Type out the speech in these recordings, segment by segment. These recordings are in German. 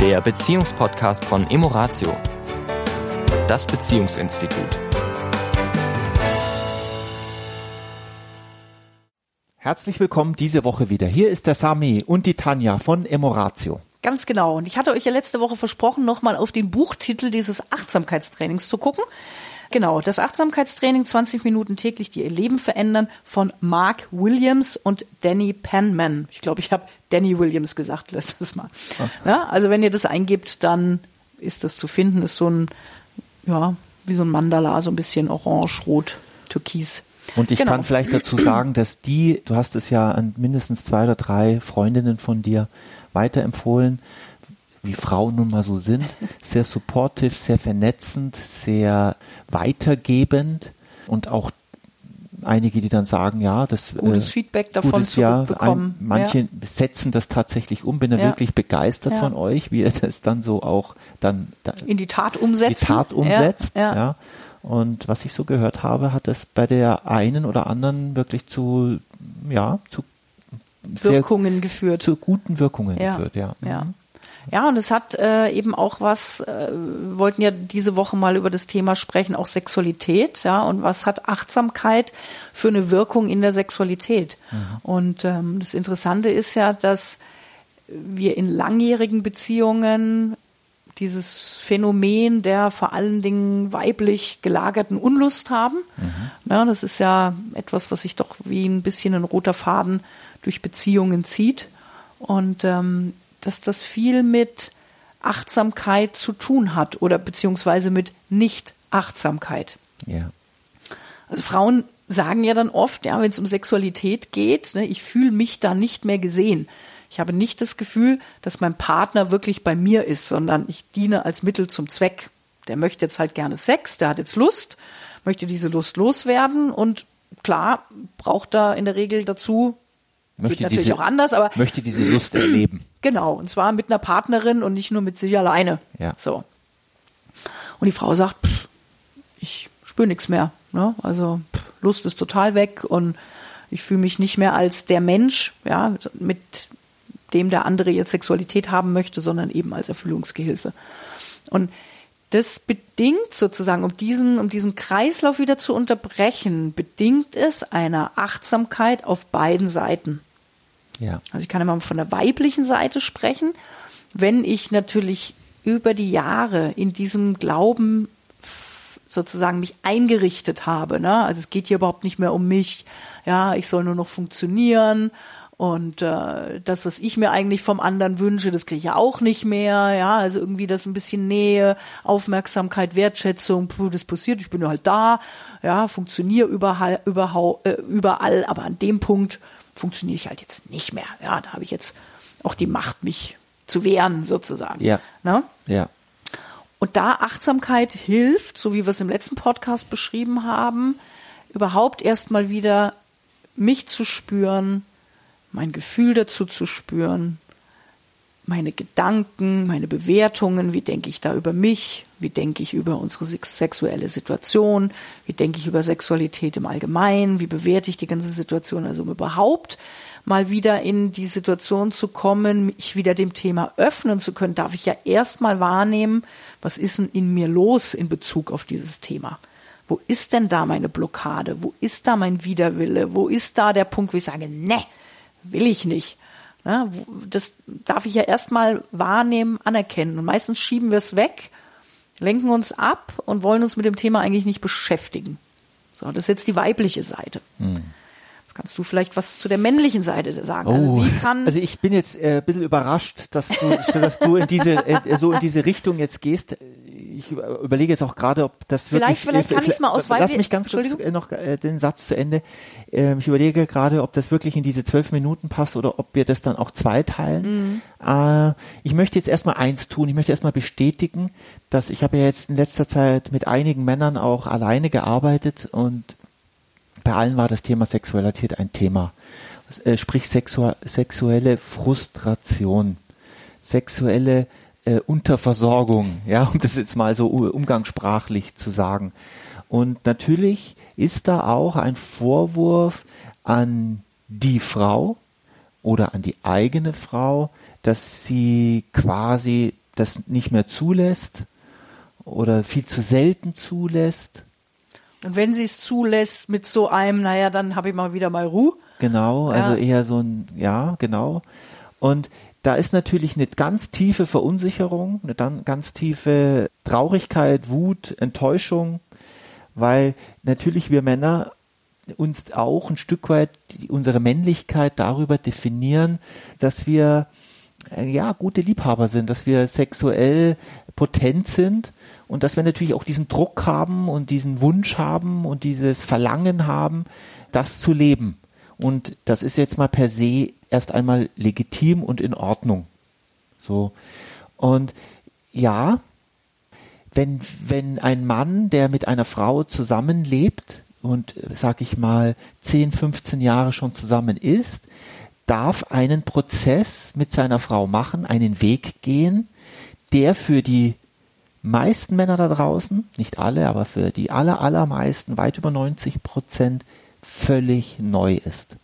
der Beziehungspodcast von Emoratio, das Beziehungsinstitut. Herzlich willkommen diese Woche wieder. Hier ist der Sami und die Tanja von Emoratio. Ganz genau. Und ich hatte euch ja letzte Woche versprochen, nochmal auf den Buchtitel dieses Achtsamkeitstrainings zu gucken. Genau, das Achtsamkeitstraining 20 Minuten täglich, die ihr Leben verändern von Mark Williams und Danny Penman. Ich glaube, ich habe Danny Williams gesagt letztes Mal. Ah. Ja, also wenn ihr das eingibt, dann ist das zu finden. Ist so ein, ja, wie so ein Mandala, so ein bisschen orange, rot, türkis. Und ich genau. kann vielleicht dazu sagen, dass die, du hast es ja an mindestens zwei oder drei Freundinnen von dir weiterempfohlen, wie Frauen nun mal so sind, sehr supportive, sehr vernetzend, sehr weitergebend und auch einige, die dann sagen, ja, das gutes äh, Feedback davon gutes, zurückbekommen. Ja, ein, manche ja. setzen das tatsächlich um. Bin da ja. wirklich begeistert von euch, wie ihr das dann so auch dann da, in die Tat umsetzt. Die Tat umsetzt, ja. Und was ich so gehört habe, hat es bei der einen oder anderen wirklich zu, ja, zu Wirkungen sehr, geführt. Zu guten Wirkungen geführt, ja. Ja. Ja, und es hat äh, eben auch was, äh, wir wollten ja diese Woche mal über das Thema sprechen, auch Sexualität, ja, und was hat Achtsamkeit für eine Wirkung in der Sexualität? Mhm. Und ähm, das Interessante ist ja, dass wir in langjährigen Beziehungen dieses Phänomen der vor allen Dingen weiblich gelagerten Unlust haben. Mhm. Ja, das ist ja etwas, was sich doch wie ein bisschen ein roter Faden durch Beziehungen zieht. Und ähm, dass das viel mit Achtsamkeit zu tun hat oder beziehungsweise mit Nicht-Achtsamkeit. Ja. Also Frauen sagen ja dann oft, ja, wenn es um Sexualität geht, ne, ich fühle mich da nicht mehr gesehen. Ich habe nicht das Gefühl, dass mein Partner wirklich bei mir ist, sondern ich diene als Mittel zum Zweck. Der möchte jetzt halt gerne Sex, der hat jetzt Lust, möchte diese Lust loswerden und klar braucht er in der Regel dazu möchte natürlich diese, auch anders, aber möchte diese Lust erleben. Genau, und zwar mit einer Partnerin und nicht nur mit sich alleine. Ja. So. Und die Frau sagt, pff, ich spüre nichts mehr. Ne? Also pff, Lust ist total weg und ich fühle mich nicht mehr als der Mensch, ja, mit dem der andere jetzt Sexualität haben möchte, sondern eben als Erfüllungsgehilfe. Und das bedingt sozusagen, um diesen, um diesen Kreislauf wieder zu unterbrechen, bedingt es einer Achtsamkeit auf beiden Seiten. Ja. Also ich kann immer von der weiblichen Seite sprechen. Wenn ich natürlich über die Jahre in diesem Glauben sozusagen mich eingerichtet habe, ne? also es geht hier überhaupt nicht mehr um mich, ja, ich soll nur noch funktionieren und äh, das, was ich mir eigentlich vom anderen wünsche, das kriege ich ja auch nicht mehr. Ja, also irgendwie das ein bisschen Nähe, Aufmerksamkeit, Wertschätzung, puh, das passiert, ich bin ja halt da, ja, funktioniere überall, überall, äh, überall, aber an dem Punkt funktioniere ich halt jetzt nicht mehr. Ja, da habe ich jetzt auch die Macht, mich zu wehren, sozusagen. Ja. Ne? Ja. Und da Achtsamkeit hilft, so wie wir es im letzten Podcast beschrieben haben, überhaupt erstmal wieder mich zu spüren, mein Gefühl dazu zu spüren, meine Gedanken, meine Bewertungen, wie denke ich da über mich, wie denke ich über unsere sexuelle Situation, wie denke ich über Sexualität im Allgemeinen, wie bewerte ich die ganze Situation, also um überhaupt mal wieder in die Situation zu kommen, mich wieder dem Thema öffnen zu können, darf ich ja erstmal wahrnehmen, was ist denn in mir los in Bezug auf dieses Thema. Wo ist denn da meine Blockade? Wo ist da mein Widerwille? Wo ist da der Punkt, wo ich sage, ne, will ich nicht? Das darf ich ja erstmal wahrnehmen, anerkennen. Und meistens schieben wir es weg, lenken uns ab und wollen uns mit dem Thema eigentlich nicht beschäftigen. So, das ist jetzt die weibliche Seite. Hm. Jetzt kannst du vielleicht was zu der männlichen Seite sagen. Also, oh, also, also ich bin jetzt äh, ein bisschen überrascht, dass du, dass du in diese, äh, so in diese Richtung jetzt gehst ich überlege jetzt auch gerade, ob das wirklich. Vielleicht, vielleicht kann ich es mal aus Lass mich ganz kurz noch äh, den Satz zu Ende. Ähm, ich überlege gerade, ob das wirklich in diese zwölf Minuten passt oder ob wir das dann auch zweiteilen. Mhm. Äh, ich möchte jetzt erstmal eins tun. Ich möchte erstmal bestätigen, dass ich habe ja jetzt in letzter Zeit mit einigen Männern auch alleine gearbeitet und bei allen war das Thema Sexualität ein Thema. Äh, sprich sexu sexuelle Frustration, sexuelle äh, Unterversorgung, ja, um das jetzt mal so umgangssprachlich zu sagen. Und natürlich ist da auch ein Vorwurf an die Frau oder an die eigene Frau, dass sie quasi das nicht mehr zulässt oder viel zu selten zulässt. Und wenn sie es zulässt mit so einem, naja, dann habe ich mal wieder mal Ruhe. Genau, also Ja. eher so ein, ja, genau. Und da ist natürlich eine ganz tiefe Verunsicherung, eine dann ganz tiefe Traurigkeit, Wut, Enttäuschung, weil natürlich wir Männer uns auch ein Stück weit unsere Männlichkeit darüber definieren, dass wir äh, ja gute Liebhaber sind, dass wir sexuell potent sind und dass wir natürlich auch diesen Druck haben und diesen Wunsch haben und dieses Verlangen haben, das zu leben. Und das ist jetzt mal per se erst einmal legitim und in Ordnung. So. Und ja, wenn, wenn ein Mann, der mit einer Frau zusammenlebt und, sag ich mal, 10, 15 Jahre schon zusammen ist, darf einen Prozess mit seiner Frau machen, einen Weg gehen, der für die meisten Männer da draußen, nicht alle, aber für die aller, allermeisten, weit über 90 Prozent, völlig neu ist.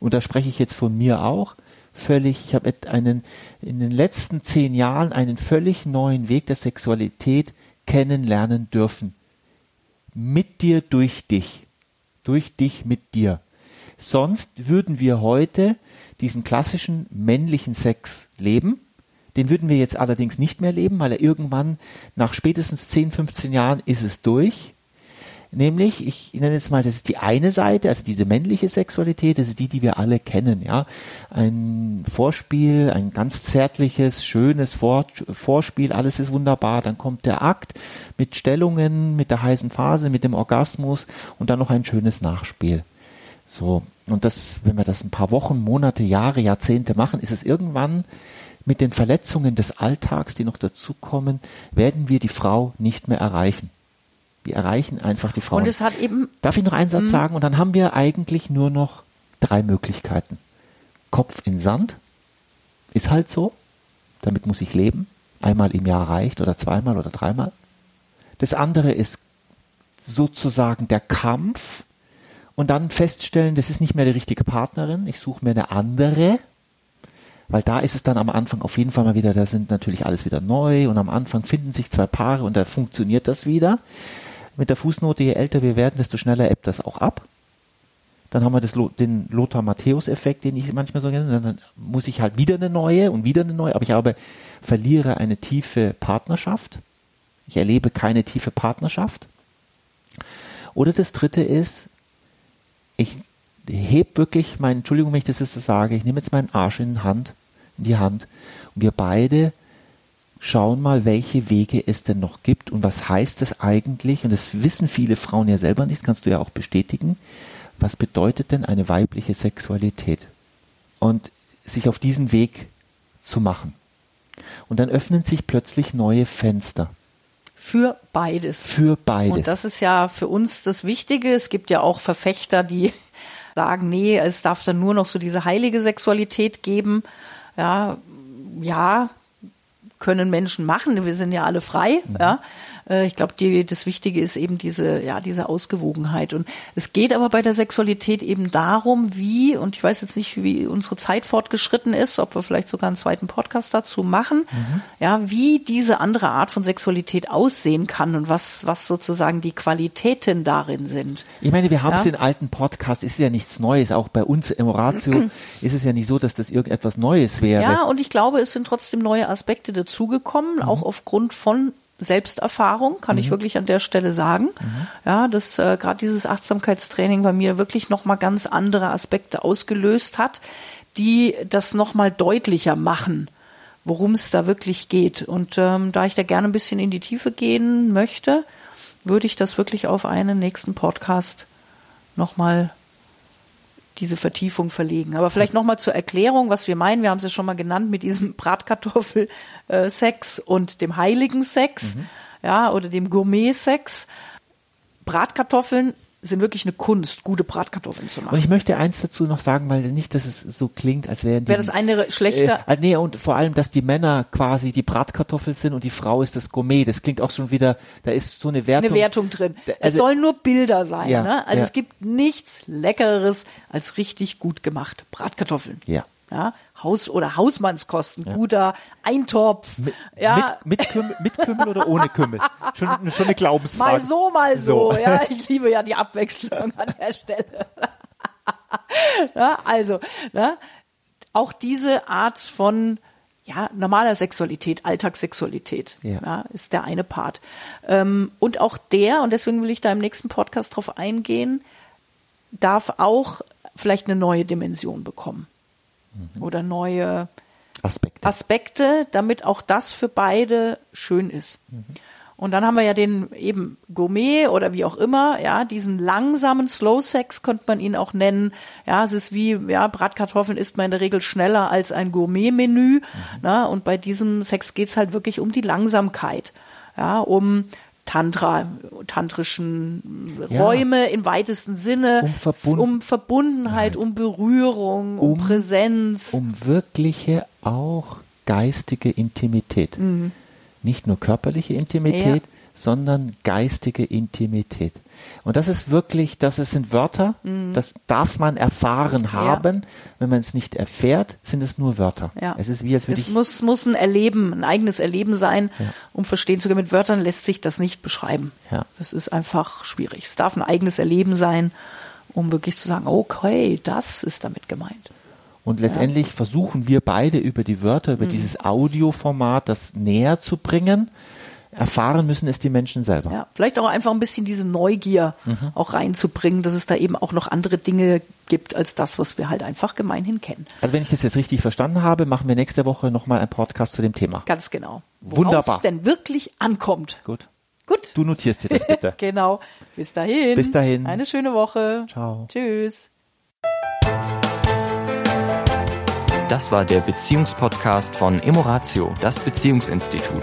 Und da spreche ich jetzt von mir auch, völlig, ich habe einen, in den letzten zehn Jahren einen völlig neuen Weg der Sexualität kennenlernen dürfen. Mit dir, durch dich. Durch dich, mit dir. Sonst würden wir heute diesen klassischen männlichen Sex leben. Den würden wir jetzt allerdings nicht mehr leben, weil er irgendwann nach spätestens 10, 15 Jahren ist es durch. Nämlich, ich nenne jetzt mal, das ist die eine Seite, also diese männliche Sexualität, das ist die, die wir alle kennen, ja. Ein Vorspiel, ein ganz zärtliches, schönes Vor Vorspiel, alles ist wunderbar. Dann kommt der Akt mit Stellungen, mit der heißen Phase, mit dem Orgasmus und dann noch ein schönes Nachspiel. So. Und das, wenn wir das ein paar Wochen, Monate, Jahre, Jahrzehnte machen, ist es irgendwann mit den Verletzungen des Alltags, die noch dazukommen, werden wir die Frau nicht mehr erreichen. Wir erreichen einfach die Frau. Und es hat eben, Darf ich noch einen Mhm. Satz sagen? Und dann haben wir eigentlich nur noch drei Möglichkeiten. Kopf in Sand. Ist halt so. Damit muss ich leben. Einmal im Jahr reicht oder zweimal oder dreimal. Das andere ist sozusagen der Kampf und dann feststellen, das ist nicht mehr die richtige Partnerin. Ich suche mir eine andere. Weil da ist es dann am Anfang auf jeden Fall mal wieder, da sind natürlich alles wieder neu und am Anfang finden sich zwei Paare und da funktioniert das wieder. Mit der Fußnote, je älter wir werden, desto schneller ebbt das auch ab. Dann haben wir das, den Lothar-Matthäus-Effekt, den ich manchmal so nenne. Dann muss ich halt wieder eine neue und wieder eine neue, aber ich habe, verliere eine tiefe Partnerschaft. Ich erlebe keine tiefe Partnerschaft. Oder das dritte ist, ich heb wirklich mein, Entschuldigung, wenn ich das jetzt sage, ich nehme jetzt meinen Arsch in, Hand, in die Hand und wir beide schauen mal, welche Wege es denn noch gibt und was heißt das eigentlich, und das wissen viele Frauen ja selber nicht, das kannst du ja auch bestätigen, was bedeutet denn eine weibliche Sexualität? Und sich auf diesen Weg zu machen. Und dann öffnen sich plötzlich neue Fenster für beides. für beides. Und das ist ja für uns das Wichtige. Es gibt ja auch Verfechter, die sagen, nee, es darf dann nur noch so diese heilige Sexualität geben. Ja, ja, können Menschen machen. Wir sind ja alle frei. Mhm. Ja, Äh, ich glaube, die, das Wichtige ist eben diese, ja, diese Ausgewogenheit. Und es geht aber bei der Sexualität eben darum, wie, und ich weiß jetzt nicht, wie unsere Zeit fortgeschritten ist, ob wir vielleicht sogar einen zweiten Podcast dazu machen, Mhm. ja, wie diese andere Art von Sexualität aussehen kann und was, was sozusagen die Qualitäten darin sind. Ich meine, wir haben es Ja. in alten Podcasts, es ist ja nichts Neues, auch bei uns im Ratio ist es ja nicht so, dass das irgendetwas Neues wäre. Ja, und ich glaube, es sind trotzdem neue Aspekte dazugekommen, auch aufgrund von Selbsterfahrung, kann ich wirklich an der Stelle sagen. Ja, dass äh, gerade dieses Achtsamkeitstraining bei mir wirklich nochmal ganz andere Aspekte ausgelöst hat, die das nochmal deutlicher machen, worum es da wirklich geht. Und ähm, da ich da gerne ein bisschen in die Tiefe gehen möchte, würde ich das wirklich auf einen nächsten Podcast nochmal diese Vertiefung verlegen. Aber vielleicht nochmal zur Erklärung, was wir meinen. Wir haben es ja schon mal genannt mit diesem Bratkartoffel-Sex und dem heiligen Sex, ja, oder dem Gourmet-Sex. Bratkartoffeln sind wirklich eine Kunst, gute Bratkartoffeln zu Und machen. ich möchte eins dazu noch sagen, weil nicht, dass es so klingt, als wären die. Wäre das eine schlechter? Äh, nee, und vor allem, dass die Männer quasi die Bratkartoffel sind und die Frau ist das Gourmet. Das klingt auch schon wieder, da ist so eine Wertung. eine Wertung drin. es Also- sollen nur Bilder sein. Ja, ne? Also ja. es gibt nichts Leckereres als richtig gut gemacht Bratkartoffeln. Ja. Ja, Haus- oder Hausmannskosten, guter Eintopf. Mit, ja, mit, mit, Kümmel, mit Kümmel oder ohne Kümmel? Schon, schon eine Glaubensfrage. mal so, mal so. So. Ja, ich liebe ja die Abwechslung an der Stelle. ja, also, ne, auch diese Art von ja, normaler Sexualität, Alltagssexualität, Ja. ja. ist der eine Part. Ähm, und auch der, und deswegen will ich da im nächsten Podcast drauf eingehen, darf auch vielleicht eine neue Dimension bekommen. Oder neue Aspekte. Aspekte, damit auch das für beide schön ist. Und dann haben wir ja den eben Gourmet oder wie auch immer, ja, diesen langsamen Slow Sex könnte man ihn auch nennen. Ja, es ist wie, ja, Bratkartoffeln isst man in der Regel schneller als ein Gourmet-Menü. Na, und bei diesem Sex geht's halt wirklich um die Langsamkeit. Ja, um Tantra, tantrischen Ja. Räume im weitesten Sinne, Um Verbund- um Verbundenheit, um Berührung, um, Um- Präsenz. um wirkliche, auch geistige Intimität. Nicht nur körperliche Intimität, Mhm. Ja. Sondern geistige Intimität. Und das ist wirklich, das sind Wörter, das darf man erfahren haben. Wenn man es nicht erfährt, sind es nur Wörter. Ja. Es ist wie, als würde Es muss, muss ein Erleben, ein eigenes Erleben sein, um verstehen zu können. Mit Wörtern lässt sich das nicht beschreiben. Ja. Das ist einfach schwierig. Es darf ein eigenes Erleben sein, um wirklich zu sagen, okay, das ist damit gemeint. Und letztendlich versuchen wir beide über die Wörter, Mhm. über dieses Audioformat das näher zu bringen. Erfahren müssen es die Menschen selber. Ja, vielleicht auch einfach ein bisschen diese Neugier Mhm. auch reinzubringen, dass es da eben auch noch andere Dinge gibt als das, was wir halt einfach gemeinhin kennen. Also wenn ich das jetzt richtig verstanden habe, machen wir nächste Woche nochmal einen Podcast zu dem Thema. Ganz genau. Wunderbar. es denn wirklich ankommt. Gut. Gut. Du notierst dir das bitte. Genau. Bis dahin. Bis dahin. Eine schöne Woche. Ciao. Tschüss. Das war der Beziehungspodcast von Emoratio, das Beziehungsinstitut.